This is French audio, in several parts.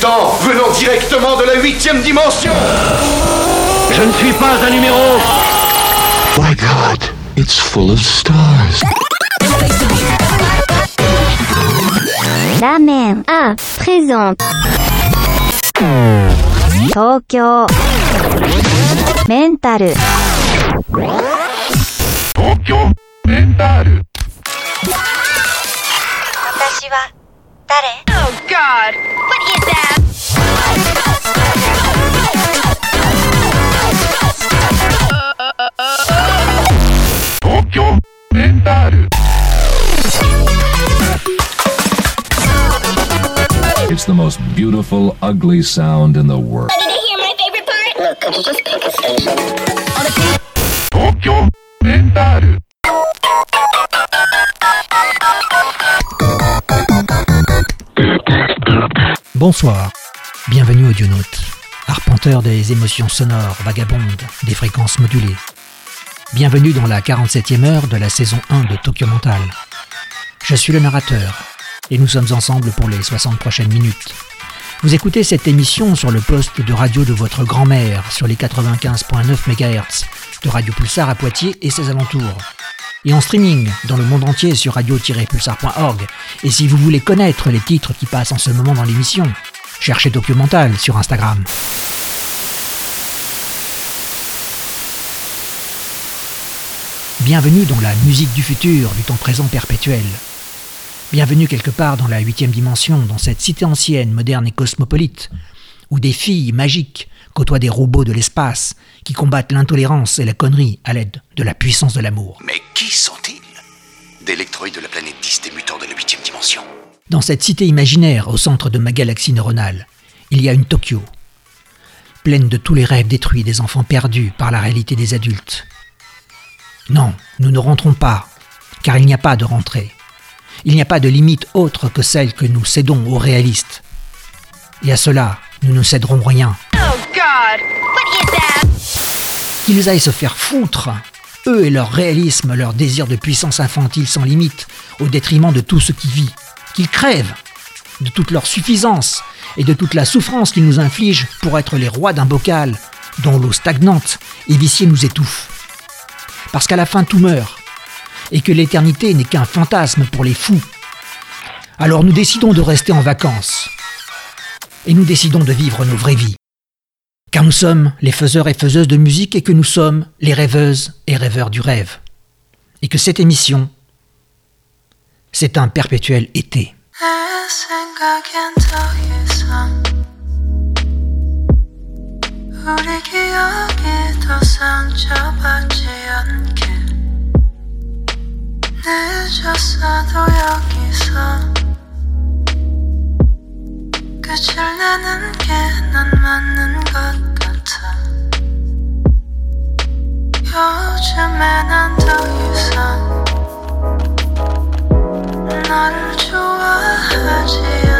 temps venant directement de la huitième dimension. Je ne suis pas un numéro. My God, it's full of stars. La mer à présente. Tokyo. Mental. Tokyo. Mental. 誰 Oh God! What is that? Tokyo Mental. It's the most beautiful, ugly sound in the world. Did you hear my favorite part? Look, could you just pick a station? Tokyo Mental. Bonsoir, bienvenue Audionaute, arpenteur des émotions sonores vagabondes des fréquences modulées. Bienvenue dans la 47e heure de la saison 1 de Tokyo Mental. Je suis le narrateur et nous sommes ensemble pour les 60 prochaines minutes. Vous écoutez cette émission sur le poste de radio de votre grand-mère sur les 95.9 MHz de Radio Pulsar à Poitiers et ses alentours. Et en streaming dans le monde entier sur radio-pulsar.org. Et si vous voulez connaître les titres qui passent en ce moment dans l'émission, cherchez Tokyo Mental sur Instagram. Bienvenue dans la musique du futur, du temps présent perpétuel. Bienvenue quelque part dans la huitième dimension, dans cette cité ancienne, moderne et cosmopolite, où des filles magiques côtoient des robots de l'espace qui combattent l'intolérance et la connerie à l'aide de la puissance de l'amour. Mais qui sont-ils? D'électroïdes de la planète 10 des mutants de la huitième dimension. Dans cette cité imaginaire au centre de ma galaxie neuronale, il y a une Tokyo, pleine de tous les rêves détruits des enfants perdus par la réalité des adultes. Non, nous ne rentrons pas, car il n'y a pas de rentrée. Il n'y a pas de limite autre que celle que nous cédons aux réalistes. Et à cela, nous ne céderons rien. Qu'ils aillent se faire foutre, eux et leur réalisme, leur désir de puissance infantile sans limite, au détriment de tout ce qui vit. Qu'ils crèvent de toute leur suffisance et de toute la souffrance qu'ils nous infligent pour être les rois d'un bocal dont l'eau stagnante et viciée nous étouffe. Parce qu'à la fin tout meurt, et que l'éternité n'est qu'un fantasme pour les fous. Alors nous décidons de rester en vacances, et nous décidons de vivre nos vraies vies. Car nous sommes les faiseurs et faiseuses de musique et que nous sommes les rêveuses et rêveurs du rêve. Et que cette émission, c'est un perpétuel été. 끝을 내는 게 난 맞는 것 같아. 요즘에 난 더 이상 나를 좋아하지 않는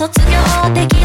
卒業でき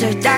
to.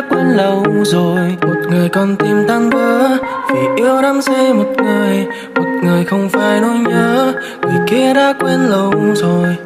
Quên lâu rồi. Một người còn tim tan vỡ, vì yêu đắm say một người. Một người không phải nỗi nhớ, người kia đã quên lâu rồi.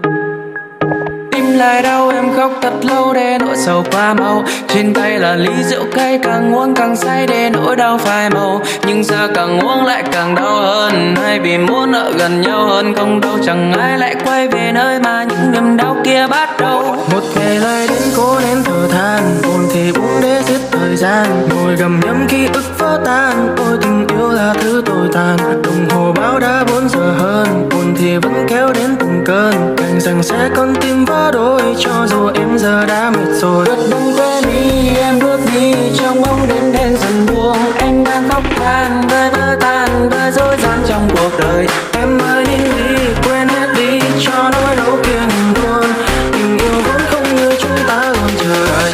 Tim lại đau, em khóc thật lâu để nỗi sầu qua mau. Trên tay là ly rượu cay, càng uống càng say để nỗi đau phai màu. Nhưng giờ càng uống lại càng đau hơn Hay vì muốn ở gần nhau hơn không đâu. Chẳng ai lại quay về nơi mà những niềm đau kia bắt đầu. Một ngày lại đến cố nén thở than, Buồn thì uống để giết thời gian. Ngồi gầm nhấm ký ức vỡ tan, Ôi tình yêu là thứ tồi tàn. Đồng hồ báo đã bốn giờ hơn, Buồn thì vẫn kéo đến từng cơn. Đành rằng sẽ con tim vỡ đôi cho dù em giờ đã mệt rồi. Đợt bóng quên đi, em bước đi, Trong bóng đêm đen dần buông. Anh đang khóc than Đời vỡ tan Đời dối gian trong cuộc đời. Em ơi, đi đi, Quên hết đi, Cho nỗi đau kia ngừng luôn Tình yêu vốn không như chúng ta luôn chờ đợi.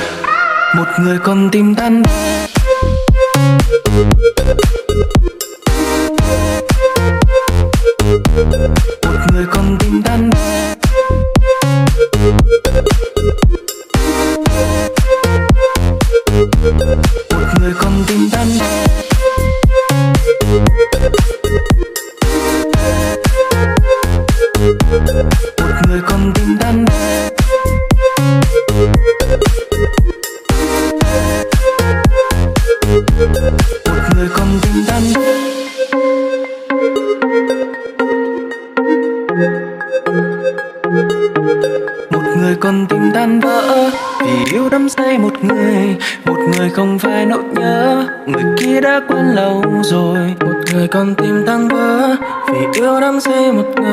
Một người còn tim tan Một người con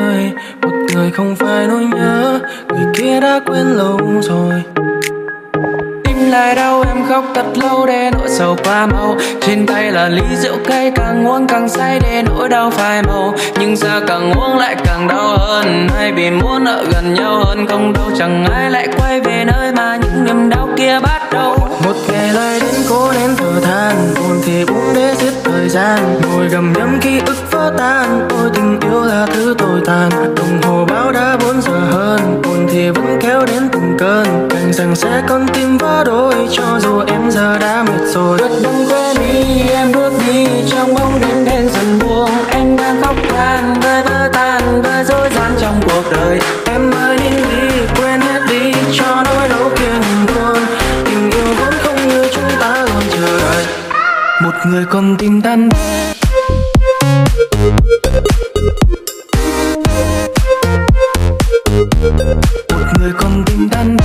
một người một người không phải nỗi nhớ người kia đã quên lâu rồi lại đau, em khóc thật lâu để nỗi sầu qua mau. Trên tay là ly rượu cay, càng uống càng say để nỗi đau phai màu. Nhưng giờ càng uống lại càng đau hơn hay vì muốn ở gần nhau hơn không đâu. Chẳng ai lại quay về nơi mà những niềm đau kia bắt đầu. Một ngày lại đến cố nén thở than, buồn thì uống để giết thời gian. Ngồi gầm nhấm ký ức vỡ tan, ôi tình yêu là thứ tồi tàn. Đồng hồ báo đã bốn giờ hơn, buồn thì vẫn kéo đến từng cơn. Càng rằng sẽ con tim vỡ đôi cho dù em giờ đã mệt rồi. Đợt đông quên đi em bước đi trong bóng đêm đen dần buông. Anh đang khóc than đời vỡ tan đời dối gian trong cuộc đời. Em ơi đi đi quên hết đi cho nỗi đau kia ngừng luôn tình yêu vốn không như chúng ta luôn chờ đợi. Một người con tim tan một người con tim tan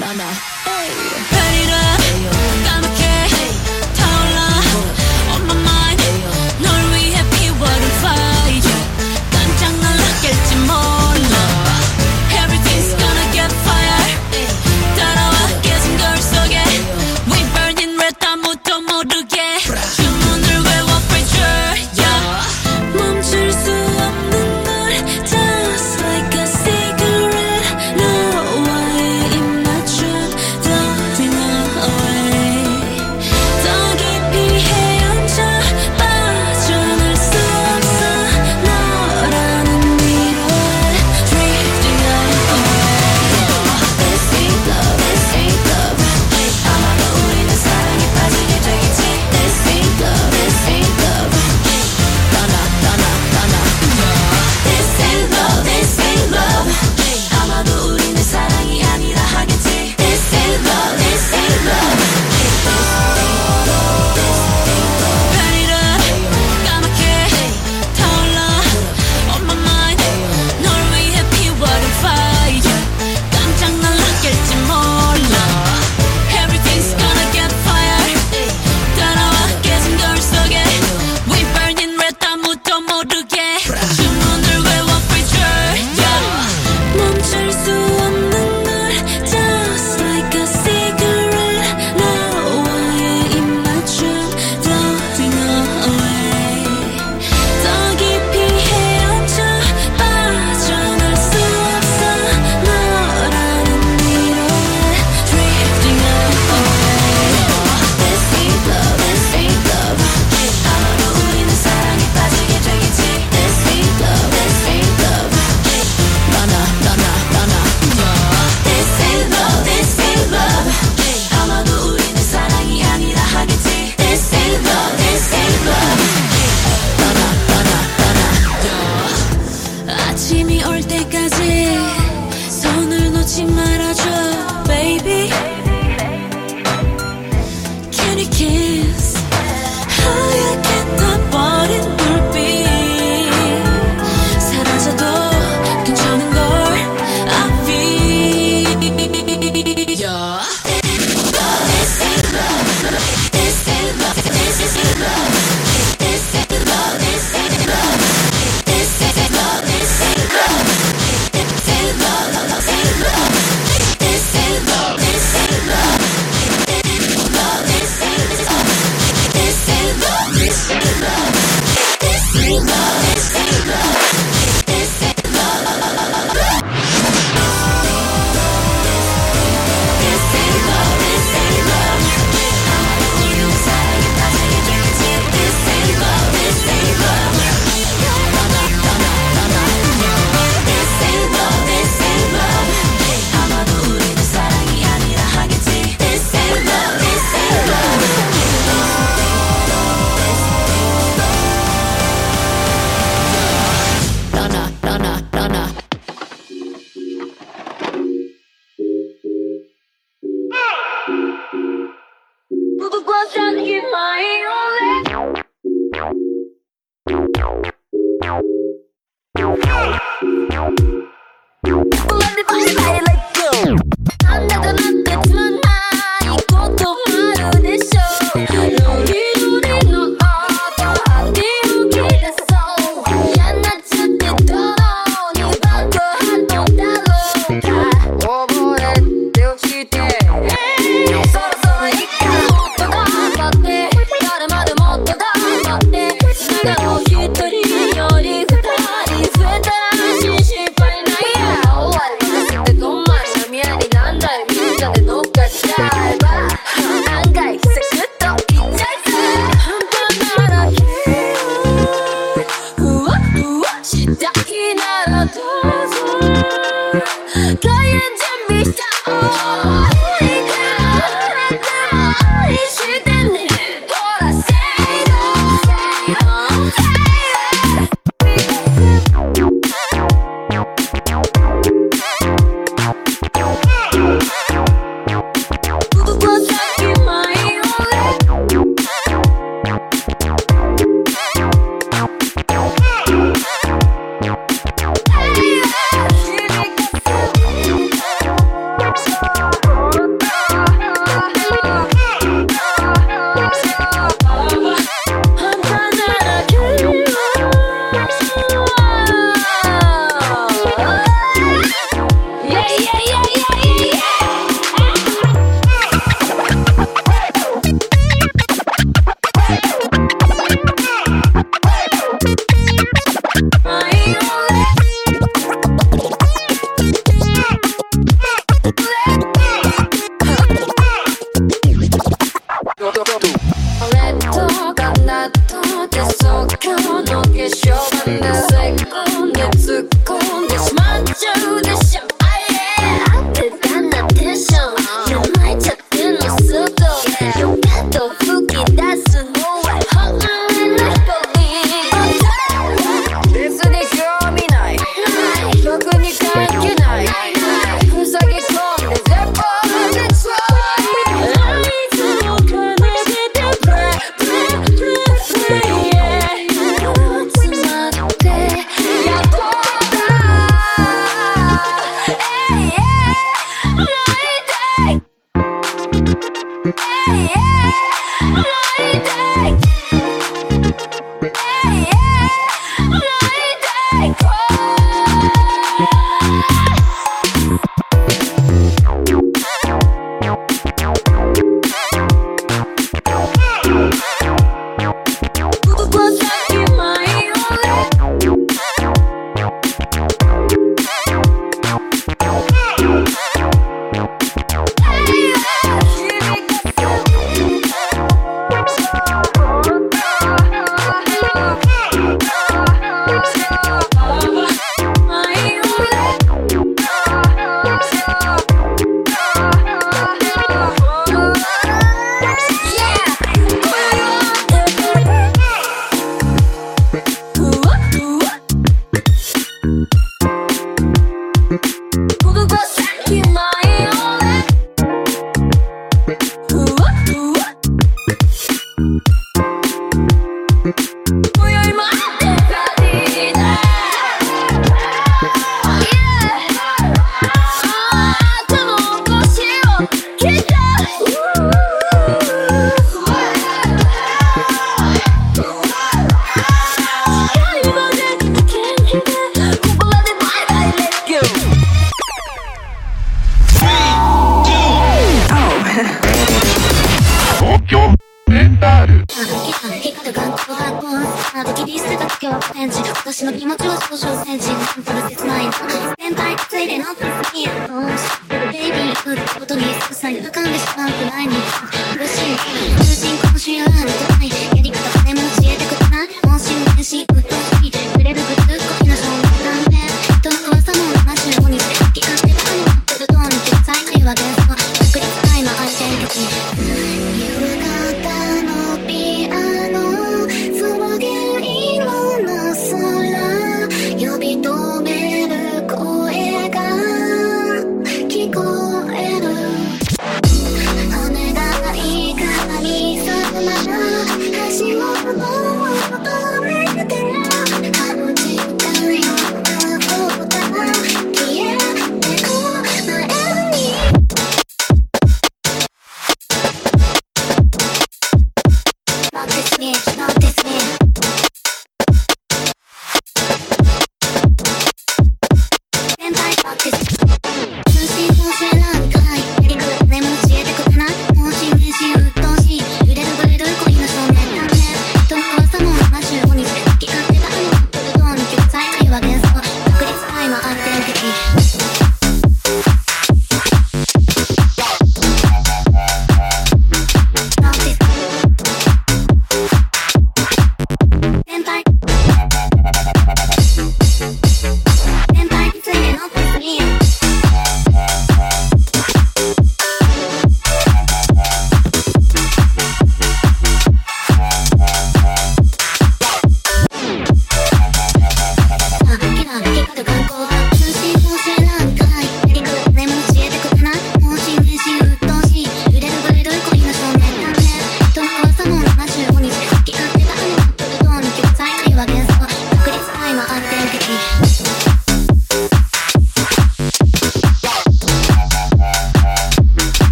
Mama. Hey.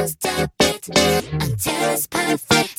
can't stop it until it's perfect.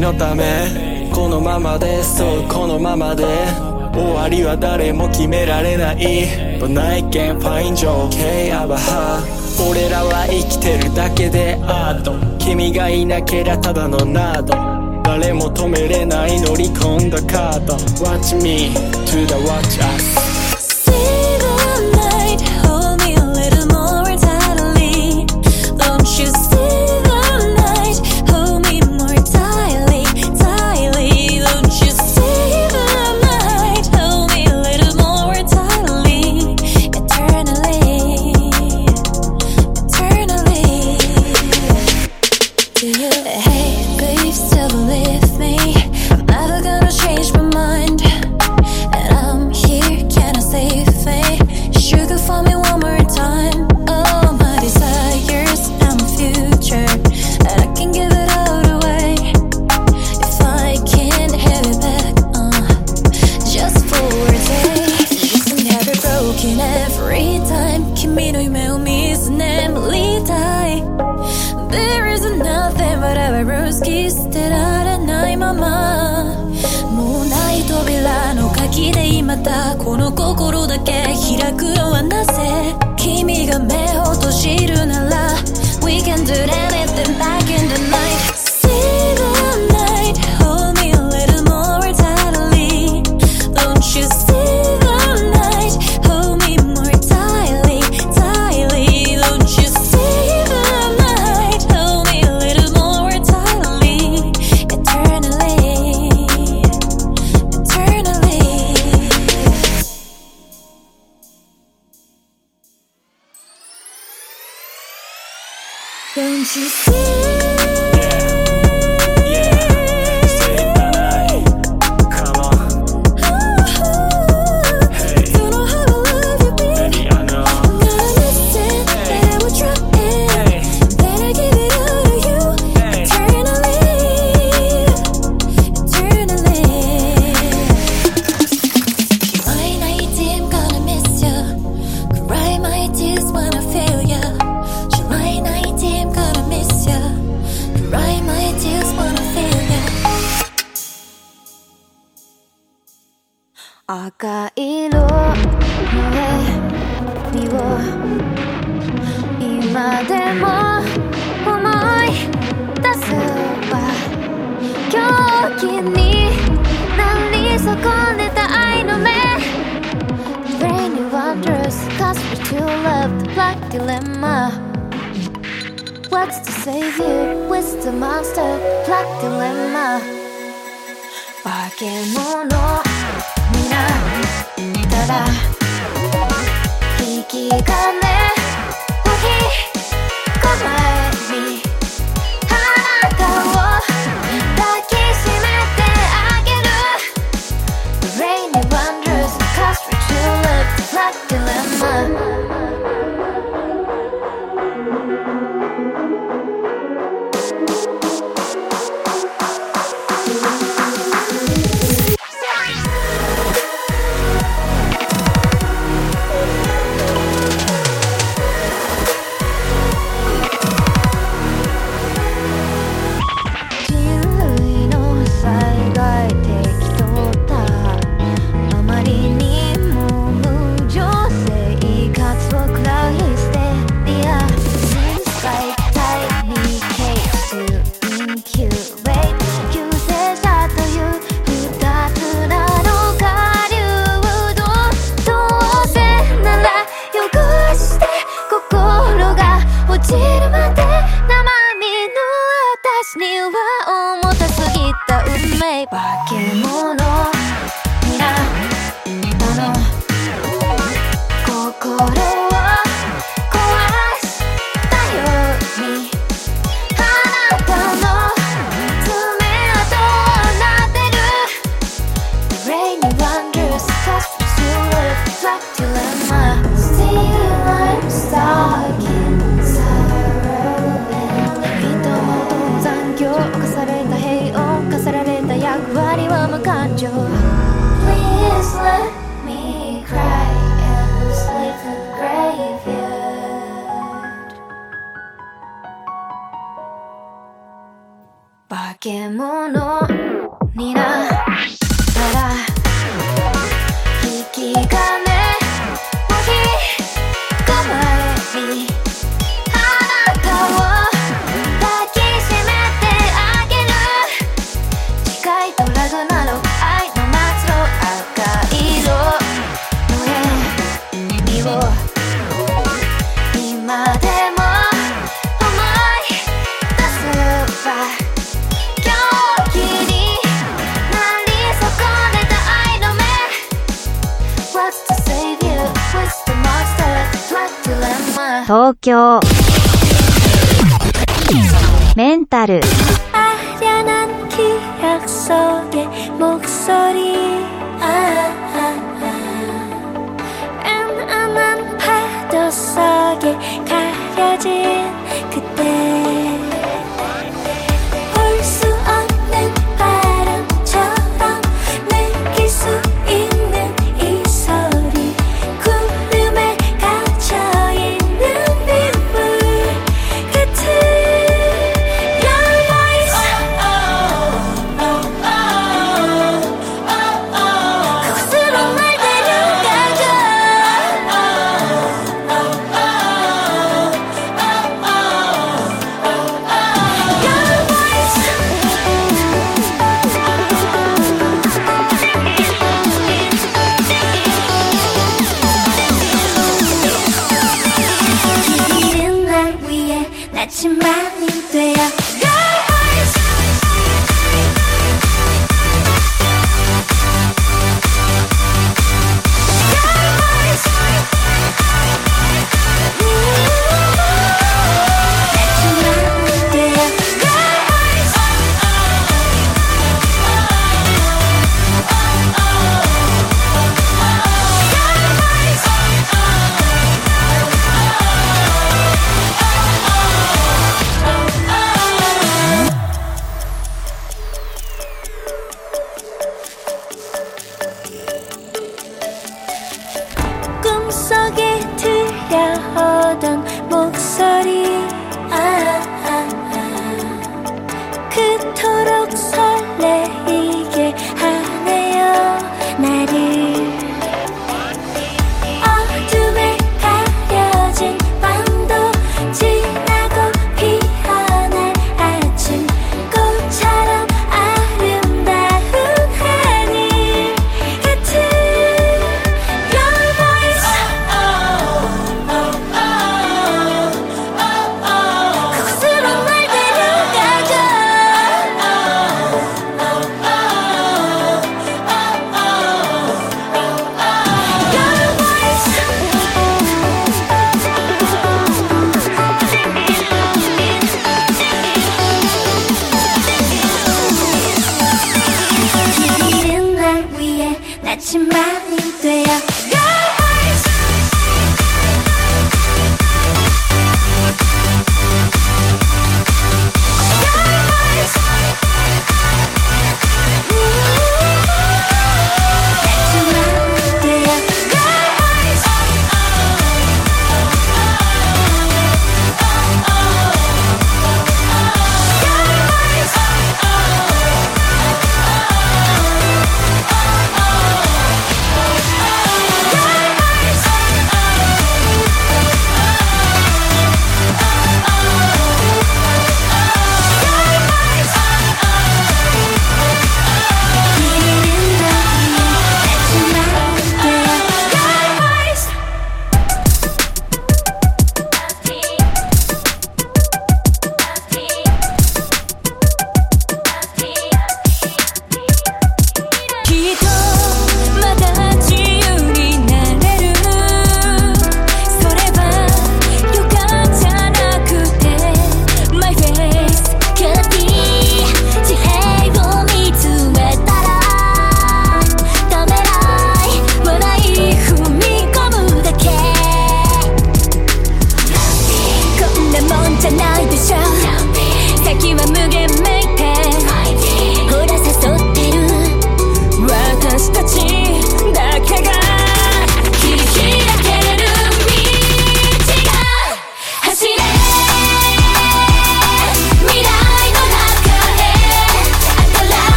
のため。このままでそうこのままで。終わりは誰も決められない。But I can't find your okay, heart 俺らは生きてるだけでアート君がいなけりゃただのナード誰も止めれない乗り込んだカード。Watch me to the watch us たこの心だけ開くのはなぜ君が目を閉じるなら We can do anything like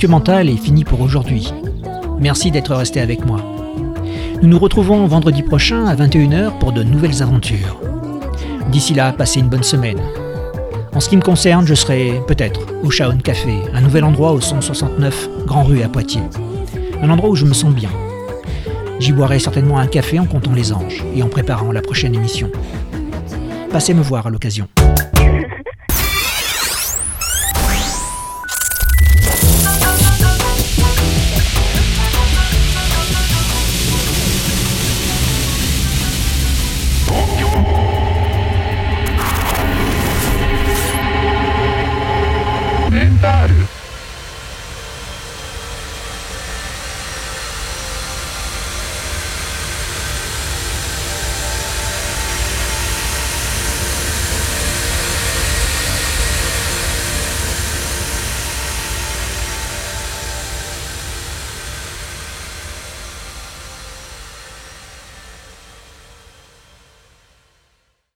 Documental est fini pour aujourd'hui. Merci d'être resté avec moi. Nous nous retrouvons vendredi prochain à 21h pour de nouvelles aventures. D'ici là, passez une bonne semaine. En ce qui me concerne, je serai peut-être au Shaon Café, un nouvel endroit au 169 Grand Rue à Poitiers. Un endroit où je me sens bien. J'y boirai certainement un café en comptant les anges et en préparant la prochaine émission. Passez me voir à l'occasion.